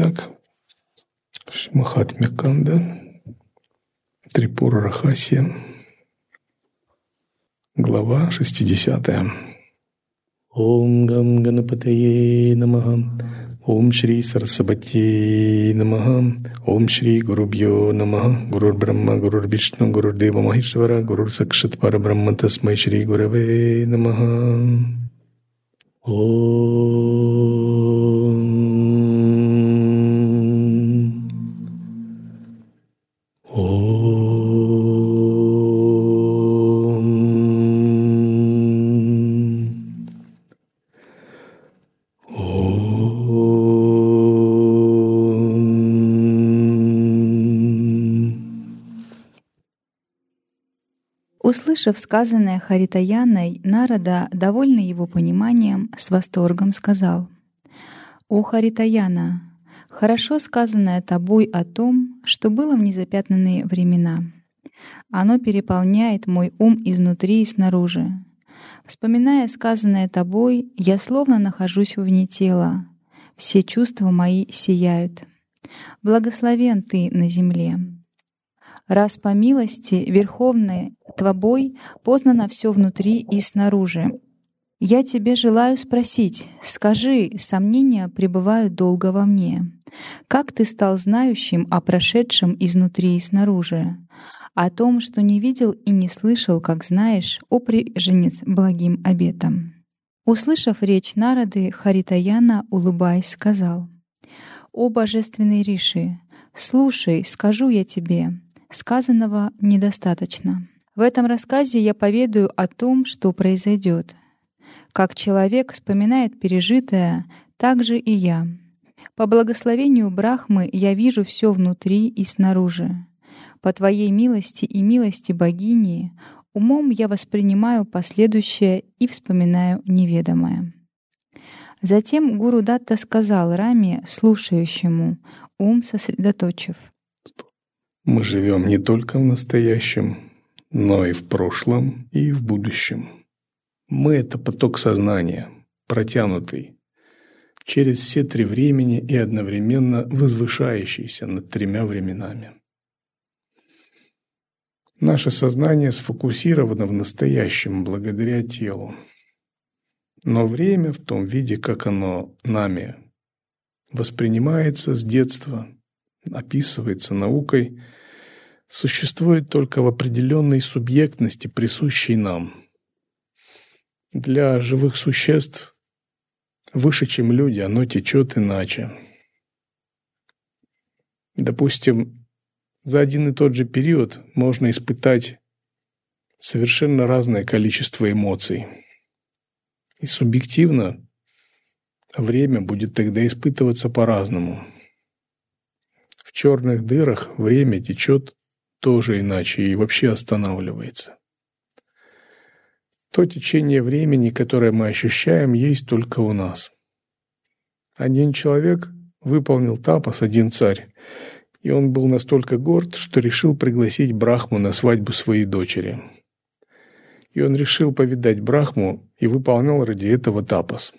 Итак, Махатмя Канда, Трипура Рахасия, глава 60. Ом Гам Ганапатае Намаха, Ом Шри Сарасабати Намаха, Ом Шри Гурубьо Намаха, Гурур Брахма, Гурур Вишну, Гурур Дева Махишвара, Гурур Сакшат Пара Брахма Тасмай Услышав сказанное Харитаяной, Нарада, довольный его пониманием, с восторгом сказал «О Харитаяна, хорошо сказанное тобой о том, что было в незапятнанные времена. Оно переполняет мой ум изнутри и снаружи. Вспоминая сказанное тобой, я словно нахожусь вне тела. Все чувства мои сияют. Благословен ты на земле раз по милости Верховной Твобой познано все внутри и снаружи. Я тебе желаю спросить, скажи, сомнения пребывают долго во мне. Как ты стал знающим о прошедшем изнутри и снаружи? О том, что не видел и не слышал, как знаешь, о приженец благим обетом. Услышав речь Нарады, Харитаяна, улыбаясь, сказал, «О божественный Риши, слушай, скажу я тебе, Сказанного недостаточно. В этом рассказе я поведаю о том, что произойдет. Как человек вспоминает пережитое, так же и я. По благословению Брахмы я вижу все внутри и снаружи. По Твоей милости и милости богини умом я воспринимаю последующее и вспоминаю неведомое. Затем Гуру Датта сказал Раме, слушающему, ум сосредоточив — мы живем не только в настоящем, но и в прошлом, и в будущем. Мы — это поток сознания, протянутый через все три времени и одновременно возвышающийся над тремя временами. Наше сознание сфокусировано в настоящем благодаря телу. Но время в том виде, как оно нами воспринимается с детства – описывается наукой, существует только в определенной субъектности, присущей нам. Для живых существ, выше, чем люди, оно течет иначе. Допустим, за один и тот же период можно испытать совершенно разное количество эмоций. И субъективно время будет тогда испытываться по-разному – в черных дырах время течет тоже иначе и вообще останавливается. То течение времени, которое мы ощущаем, есть только у нас. Один человек выполнил тапос, один царь, и он был настолько горд, что решил пригласить Брахму на свадьбу своей дочери. И он решил повидать Брахму и выполнял ради этого тапос.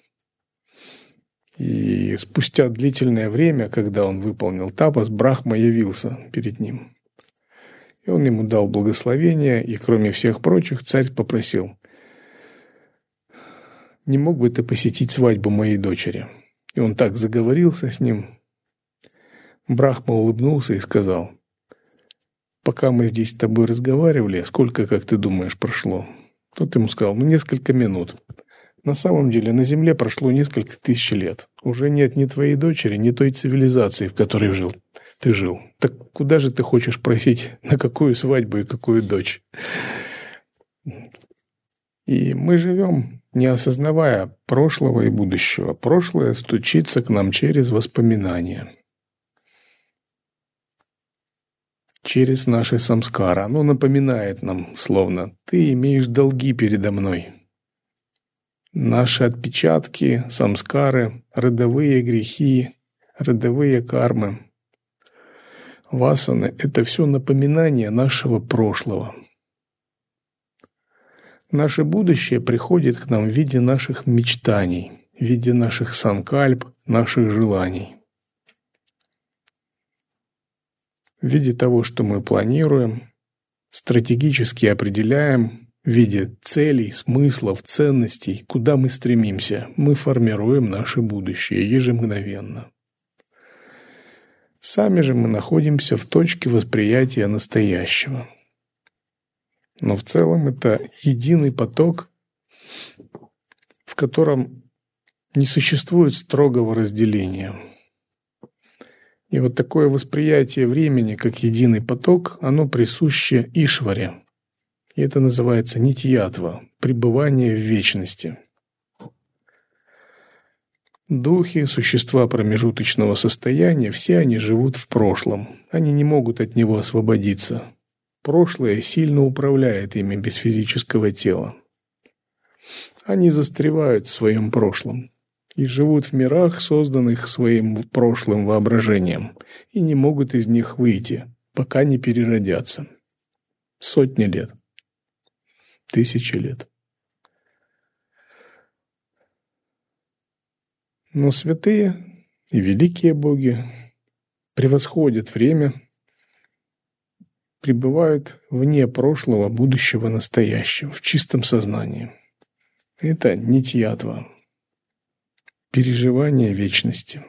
И спустя длительное время, когда он выполнил тапос, Брахма явился перед ним. И он ему дал благословение, и кроме всех прочих царь попросил, «Не мог бы ты посетить свадьбу моей дочери?» И он так заговорился с ним. Брахма улыбнулся и сказал, «Пока мы здесь с тобой разговаривали, сколько, как ты думаешь, прошло?» Тот ему сказал, «Ну, несколько минут». На самом деле на Земле прошло несколько тысяч лет. Уже нет ни твоей дочери, ни той цивилизации, в которой жил ты жил. Так куда же ты хочешь просить, на какую свадьбу и какую дочь? И мы живем, не осознавая прошлого и будущего. Прошлое стучится к нам через воспоминания. Через наши самскары. Оно напоминает нам, словно, ты имеешь долги передо мной. Наши отпечатки, самскары, родовые грехи, родовые кармы. Васаны – это все напоминание нашего прошлого. Наше будущее приходит к нам в виде наших мечтаний, в виде наших санкальп, наших желаний. в виде того, что мы планируем, стратегически определяем в виде целей, смыслов, ценностей, куда мы стремимся. Мы формируем наше будущее ежемгновенно. Сами же мы находимся в точке восприятия настоящего. Но в целом это единый поток, в котором не существует строгого разделения. И вот такое восприятие времени как единый поток, оно присуще Ишваре. И это называется нитьятва, пребывание в вечности. Духи, существа промежуточного состояния, все они живут в прошлом. Они не могут от него освободиться. Прошлое сильно управляет ими без физического тела. Они застревают в своем прошлом и живут в мирах, созданных своим прошлым воображением, и не могут из них выйти, пока не переродятся. Сотни лет. Тысячи лет. Но святые и великие боги превосходят время, пребывают вне прошлого, будущего, настоящего, в чистом сознании. Это нитьятва, переживание вечности.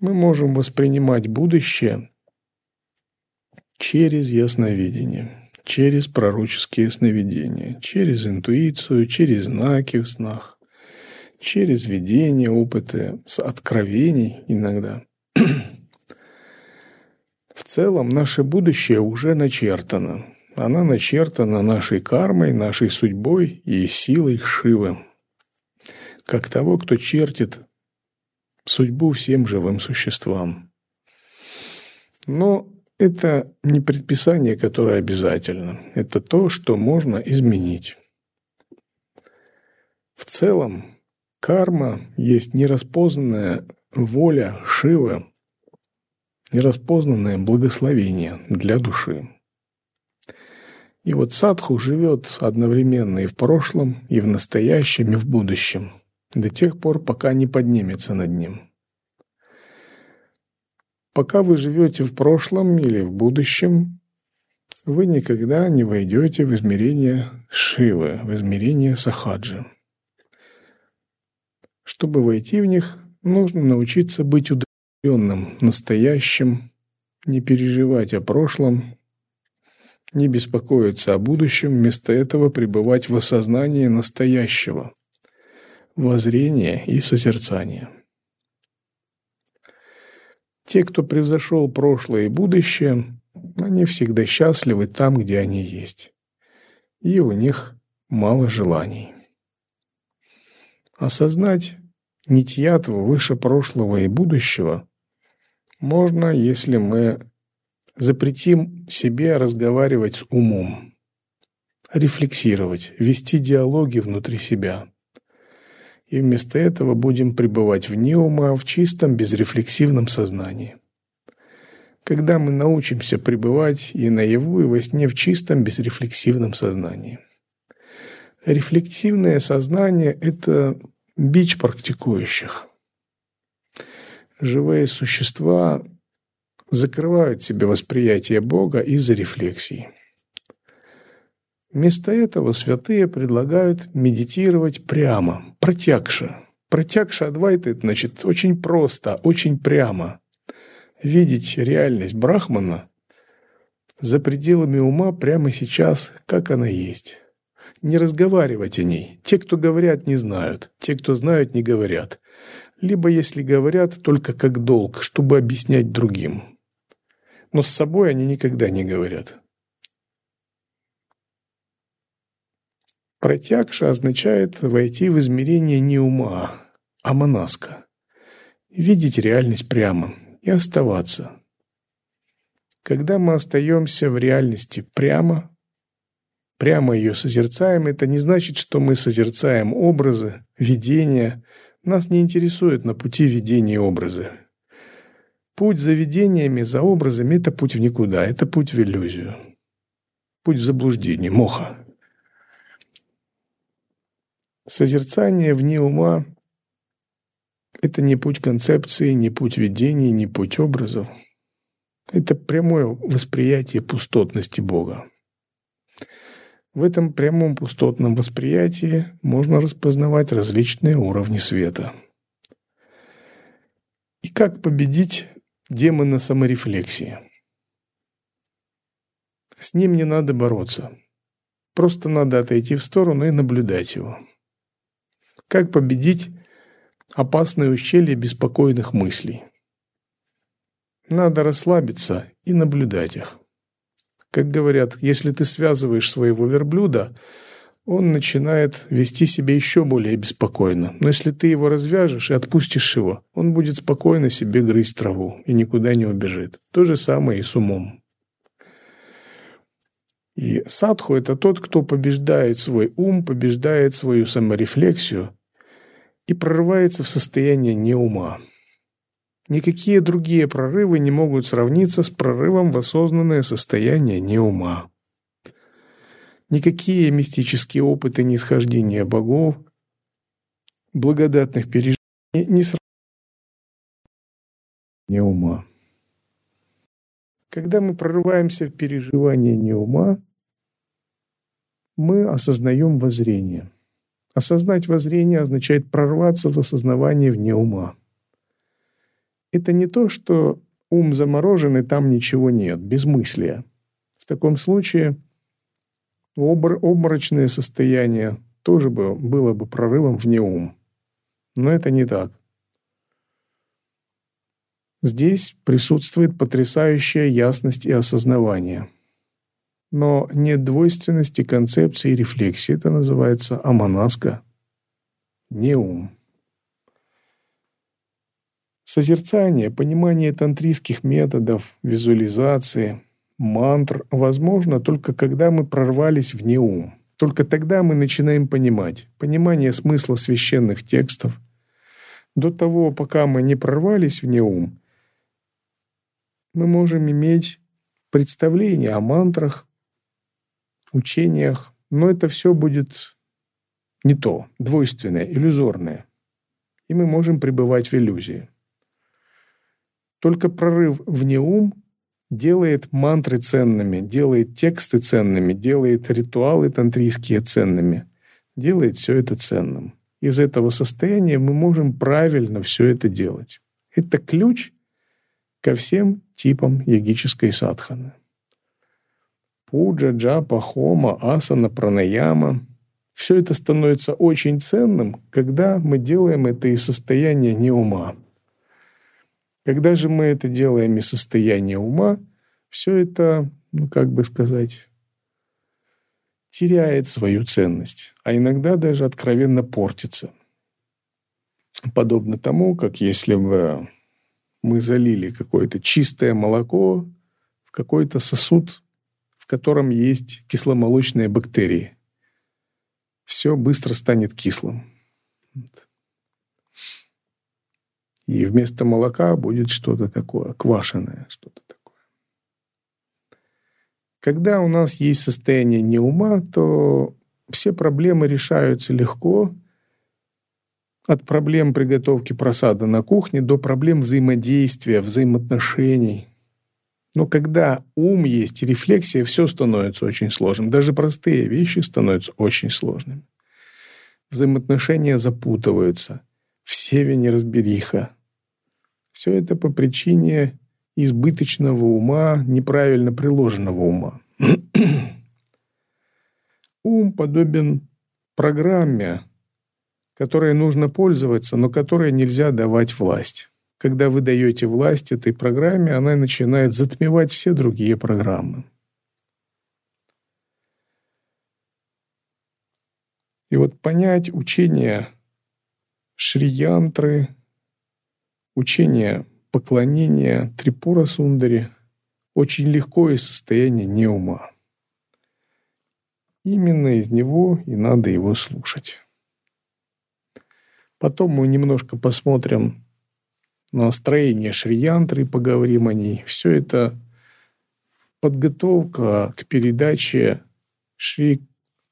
Мы можем воспринимать будущее через ясновидение, через пророческие сновидения, через интуицию, через знаки в снах, через видение, опыты, откровений иногда. В целом наше будущее уже начертано. Она начертана нашей кармой, нашей судьбой и силой Шивы как того, кто чертит судьбу всем живым существам. Но это не предписание, которое обязательно. Это то, что можно изменить. В целом, карма есть нераспознанная воля Шивы, нераспознанное благословение для души. И вот садху живет одновременно и в прошлом, и в настоящем, и в будущем – до тех пор, пока не поднимется над ним. Пока вы живете в прошлом или в будущем, вы никогда не войдете в измерение Шивы, в измерение Сахаджи. Чтобы войти в них, нужно научиться быть удаленным, настоящим, не переживать о прошлом, не беспокоиться о будущем, вместо этого пребывать в осознании настоящего – воззрение и созерцание. Те, кто превзошел прошлое и будущее, они всегда счастливы там, где они есть. И у них мало желаний. Осознать нитьятву выше прошлого и будущего можно, если мы запретим себе разговаривать с умом, рефлексировать, вести диалоги внутри себя – и вместо этого будем пребывать вне ума в чистом безрефлексивном сознании. Когда мы научимся пребывать и наяву, и во сне в чистом безрефлексивном сознании. Рефлексивное сознание – это бич практикующих. Живые существа закрывают себе восприятие Бога из-за рефлексии. Вместо этого святые предлагают медитировать прямо. Протягша Адвайта – это значит очень просто, очень прямо. Видеть реальность Брахмана за пределами ума прямо сейчас, как она есть. Не разговаривать о ней. Те, кто говорят, не знают. Те, кто знают, не говорят. Либо, если говорят, только как долг, чтобы объяснять другим. Но с собой они никогда не говорят. Протягша означает войти в измерение не ума, а монаска. Видеть реальность прямо и оставаться. Когда мы остаемся в реальности прямо, прямо ее созерцаем, это не значит, что мы созерцаем образы, видения. Нас не интересует на пути видения образы. Путь за видениями, за образами – это путь в никуда, это путь в иллюзию. Путь в заблуждение, моха. Созерцание вне ума Это не путь концепции, не путь видений, не путь образов. Это прямое восприятие пустотности Бога. В этом прямом пустотном восприятии можно распознавать различные уровни света. И как победить демона саморефлексии? С ним не надо бороться. Просто надо отойти в сторону и наблюдать его. Как победить опасное ущелье беспокойных мыслей? Надо расслабиться и наблюдать их. Как говорят, если ты связываешь своего верблюда, он начинает вести себя еще более беспокойно. Но если ты его развяжешь и отпустишь его, он будет спокойно себе грызть траву и никуда не убежит. То же самое и с умом. И садху – это тот, кто побеждает свой ум, побеждает свою саморефлексию и прорывается в состояние неума. Никакие другие прорывы не могут сравниться с прорывом в осознанное состояние неума. Никакие мистические опыты нисхождения богов, благодатных переживаний не сравнятся неума. Когда мы прорываемся в переживание неума, мы осознаем воззрение. Осознать воззрение означает прорваться в осознавание вне ума. Это не то, что ум заморожен и там ничего нет, безмыслия. В таком случае обмор обморочное состояние тоже бы, было бы прорывом вне ум. Но это не так. Здесь присутствует потрясающая ясность и осознавание. Но нет двойственности концепции и рефлексии. Это называется аманаска, не ум. Созерцание, понимание тантрийских методов, визуализации, мантр возможно только когда мы прорвались вне ум. Только тогда мы начинаем понимать. Понимание смысла священных текстов. До того, пока мы не прорвались вне ум, мы можем иметь представление о мантрах, учениях, но это все будет не то, двойственное, иллюзорное. И мы можем пребывать в иллюзии. Только прорыв вне ум делает мантры ценными, делает тексты ценными, делает ритуалы тантрийские ценными, делает все это ценным. Из этого состояния мы можем правильно все это делать. Это ключ ко всем типам йогической садханы. Пуджа, джапа, хома, асана, пранаяма – все это становится очень ценным, когда мы делаем это из состояния не ума. Когда же мы это делаем из состояния ума, все это, ну как бы сказать, теряет свою ценность, а иногда даже откровенно портится. Подобно тому, как если бы мы залили какое-то чистое молоко в какой-то сосуд, в котором есть кисломолочные бактерии. Все быстро станет кислым. И вместо молока будет что-то такое, квашеное, что-то такое. Когда у нас есть состояние неума, то все проблемы решаются легко. От проблем приготовки просада на кухне до проблем взаимодействия, взаимоотношений. Но когда ум есть рефлексия, все становится очень сложным. Даже простые вещи становятся очень сложными. Взаимоотношения запутываются. В севе неразбериха. Все это по причине избыточного ума, неправильно приложенного ума. Ум подобен программе, которой нужно пользоваться, но которой нельзя давать власть. Когда вы даете власть этой программе, она начинает затмевать все другие программы. И вот понять учение Шриянтры, Учение поклонения Трипура Сундари очень легко из состояния неума. Именно из него и надо его слушать. Потом мы немножко посмотрим на строение Шриянтры поговорим о ней. Все это подготовка к передаче Шри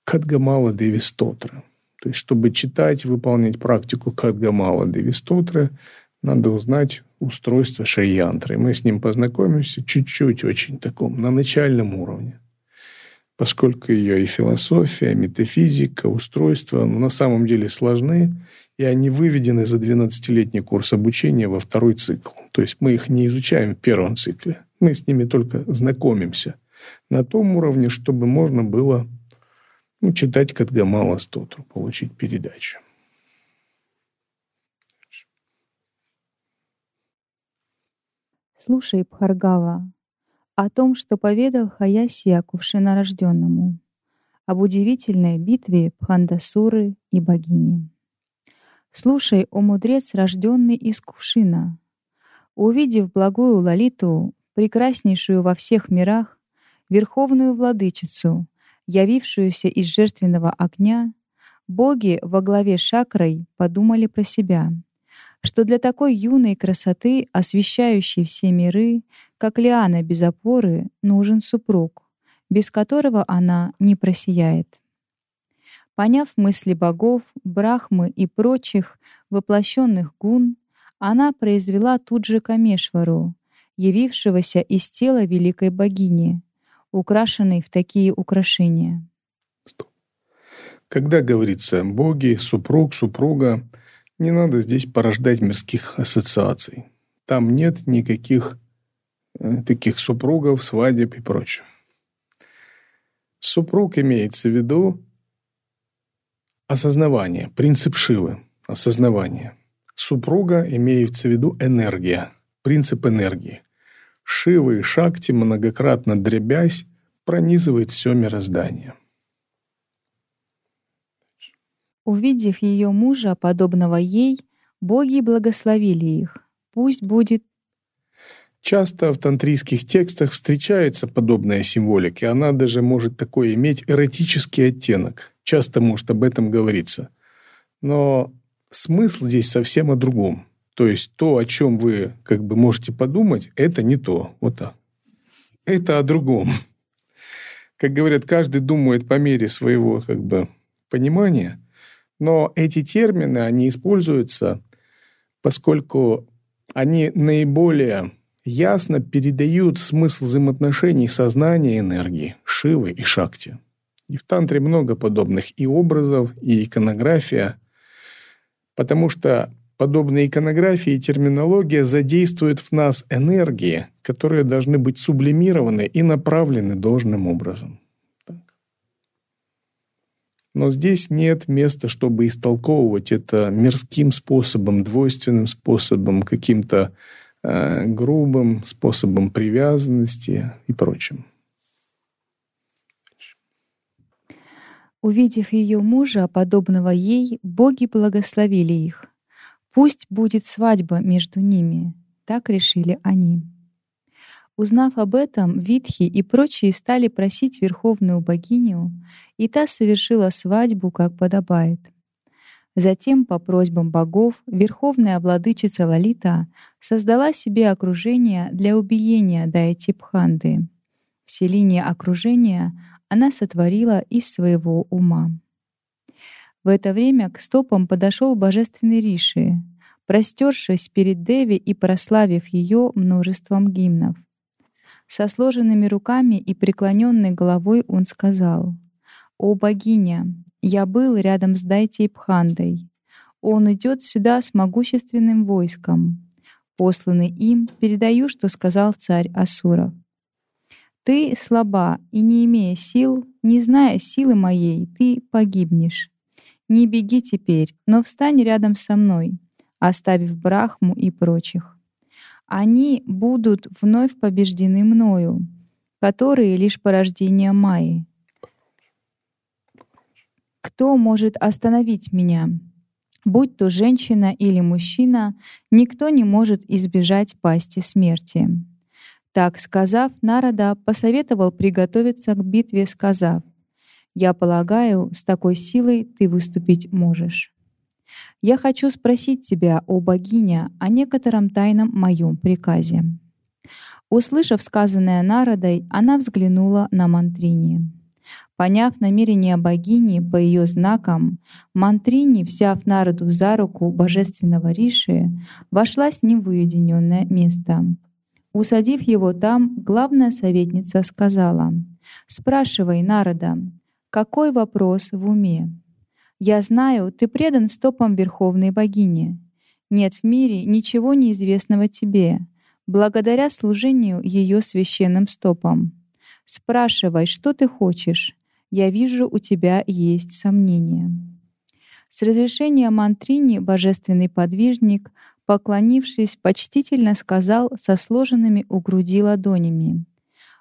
Кадгамала Деви Стотра. То есть, чтобы читать, выполнять практику Кадгамала Девистотра, надо узнать устройство Шайянтры. Мы с ним познакомимся чуть-чуть, очень таком, на начальном уровне. Поскольку ее и философия, и метафизика, устройство ну, на самом деле сложны, и они выведены за 12-летний курс обучения во второй цикл. То есть мы их не изучаем в первом цикле. Мы с ними только знакомимся на том уровне, чтобы можно было ну, читать Кадгамала Стотру, получить передачу. Слушай, Бхаргава, о том, что поведал Хаясия кувшинорожденному, об удивительной битве Пхандасуры и богини. Слушай, о мудрец, рожденный из кувшина, увидев благую Лалиту, прекраснейшую во всех мирах, верховную владычицу, явившуюся из жертвенного огня, боги во главе шакрой подумали про себя, что для такой юной красоты, освещающей все миры, как лиана без опоры, нужен супруг, без которого она не просияет. Поняв мысли богов, брахмы и прочих воплощенных гун, она произвела тут же Камешвару, явившегося из тела великой богини, украшенный в такие украшения. Когда говорится «боги», «супруг», «супруга», не надо здесь порождать мирских ассоциаций. Там нет никаких э, таких супругов, свадеб и прочего. Супруг имеется в виду осознавание, принцип Шивы, осознавание. Супруга имеется в виду энергия, принцип энергии. Шивы и Шакти, многократно дробясь, пронизывает все мироздание. Увидев ее мужа, подобного ей, боги благословили их. Пусть будет Часто в тантрийских текстах встречается подобная символика, и она даже может такой иметь эротический оттенок. Часто может об этом говориться. Но смысл здесь совсем о другом. То есть то, о чем вы как бы можете подумать, это не то. Вот так. Это о другом. Как говорят, каждый думает по мере своего как бы понимания. Но эти термины, они используются, поскольку они наиболее ясно передают смысл взаимоотношений сознания энергии, Шивы и Шакти. И в тантре много подобных и образов, и иконография, потому что подобные иконографии и терминология задействуют в нас энергии, которые должны быть сублимированы и направлены должным образом. Но здесь нет места, чтобы истолковывать это мирским способом, двойственным способом, каким-то э, грубым способом привязанности и прочим. Увидев ее мужа, подобного ей, боги благословили их. Пусть будет свадьба между ними, так решили они. Узнав об этом, Витхи и прочие стали просить верховную богиню, и та совершила свадьбу, как подобает. Затем, по просьбам богов, верховная владычица Лалита создала себе окружение для убиения Дайтипханды. Все линии окружения она сотворила из своего ума. В это время к стопам подошел божественный Риши, простершись перед Деви и прославив ее множеством гимнов. Со сложенными руками и преклоненной головой он сказал, «О богиня, я был рядом с Дайтей Пхандой. Он идет сюда с могущественным войском. Посланный им, передаю, что сказал царь Асуров. Ты слаба, и не имея сил, не зная силы моей, ты погибнешь. Не беги теперь, но встань рядом со мной, оставив Брахму и прочих. Они будут вновь побеждены мною, которые лишь порождение Майи. Кто может остановить меня? Будь то женщина или мужчина, никто не может избежать пасти смерти. Так сказав, Нарада посоветовал приготовиться к битве, сказав, «Я полагаю, с такой силой ты выступить можешь. Я хочу спросить тебя, о богиня, о некотором тайном моем приказе». Услышав сказанное Народой, она взглянула на Мантрини. Поняв намерение богини по ее знакам, Мантрини, взяв народу за руку божественного Риши, вошла с ним в уединенное место. Усадив его там, главная советница сказала, «Спрашивай народа, какой вопрос в уме? Я знаю, ты предан стопам Верховной Богини. Нет в мире ничего неизвестного тебе, благодаря служению ее священным стопам. Спрашивай, что ты хочешь. Я вижу, у тебя есть сомнения». С разрешения Мантрини божественный подвижник поклонившись, почтительно сказал со сложенными у груди ладонями.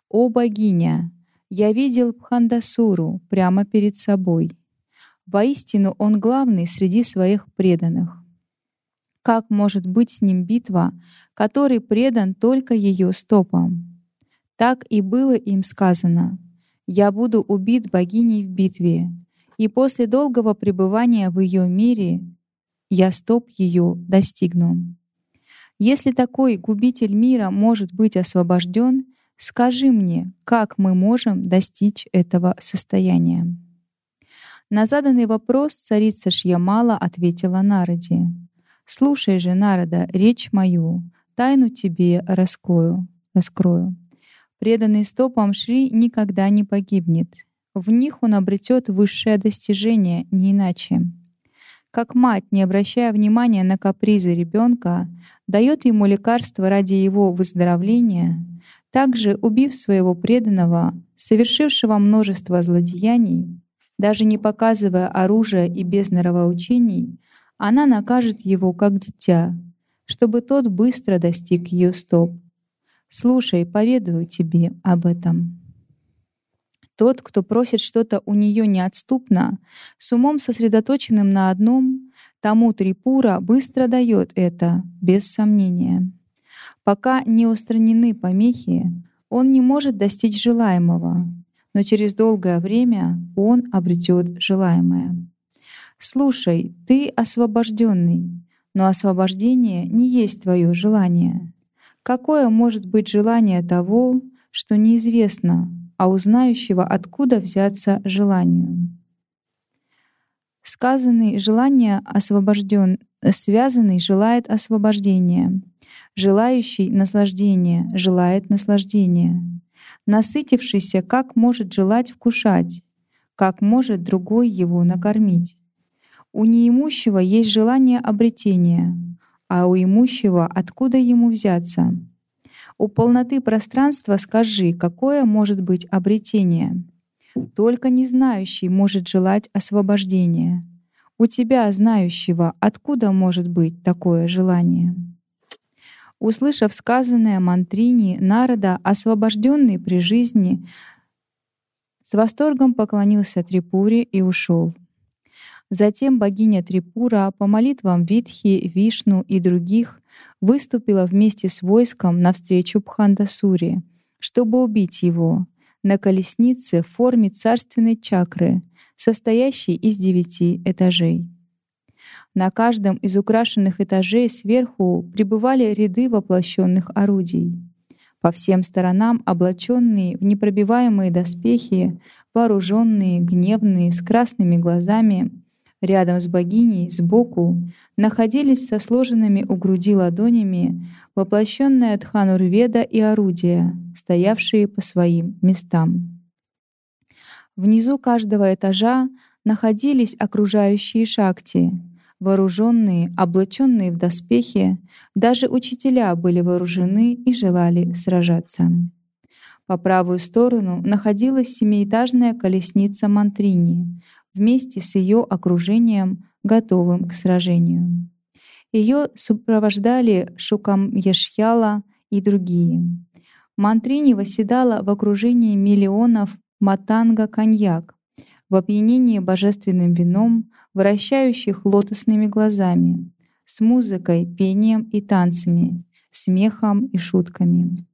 «О богиня! Я видел Пхандасуру прямо перед собой. Воистину он главный среди своих преданных. Как может быть с ним битва, который предан только ее стопам? Так и было им сказано. «Я буду убит богиней в битве, и после долгого пребывания в ее мире я стоп ее достигну. Если такой губитель мира может быть освобожден, скажи мне, как мы можем достичь этого состояния? На заданный вопрос царица Шьямала ответила Нараде. «Слушай же, Нарада, речь мою, тайну тебе раскрою. раскрою. Преданный стопам Шри никогда не погибнет. В них он обретет высшее достижение, не иначе как мать, не обращая внимания на капризы ребенка, дает ему лекарство ради его выздоровления, также убив своего преданного, совершившего множество злодеяний, даже не показывая оружия и без нравоучений, она накажет его как дитя, чтобы тот быстро достиг ее стоп. Слушай, поведаю тебе об этом. Тот, кто просит что-то у нее неотступно, с умом сосредоточенным на одном, тому Трипура быстро дает это, без сомнения. Пока не устранены помехи, он не может достичь желаемого, но через долгое время он обретет желаемое. Слушай, ты освобожденный, но освобождение не есть твое желание. Какое может быть желание того, что неизвестно, а у знающего откуда взяться желанию. Сказанный желание освобожден, связанный желает освобождения, желающий наслаждения желает наслаждения, насытившийся как может желать вкушать, как может другой его накормить. У неимущего есть желание обретения, а у имущего откуда ему взяться — у полноты пространства скажи, какое может быть обретение. Только незнающий может желать освобождения. У тебя, знающего, откуда может быть такое желание? Услышав сказанное Мантрини, Нарада, освобожденный при жизни, с восторгом поклонился Трипуре и ушел. Затем богиня Трипура по молитвам Витхи, Вишну и других выступила вместе с войском навстречу Пхандасури, чтобы убить его на колеснице в форме царственной чакры, состоящей из девяти этажей. На каждом из украшенных этажей сверху пребывали ряды воплощенных орудий. По всем сторонам облаченные в непробиваемые доспехи, вооруженные, гневные, с красными глазами, Рядом с богиней, сбоку, находились со сложенными у груди ладонями воплощенная Дханурведа и орудия, стоявшие по своим местам. Внизу каждого этажа находились окружающие шакти, вооруженные, облаченные в доспехи, даже учителя были вооружены и желали сражаться. По правую сторону находилась семиэтажная колесница Мантрини, вместе с ее окружением, готовым к сражению. Ее сопровождали Шукам Яшьяла и другие. Мантрини восседала в окружении миллионов матанга-коньяк, в опьянении божественным вином, вращающих лотосными глазами, с музыкой, пением и танцами, смехом и шутками.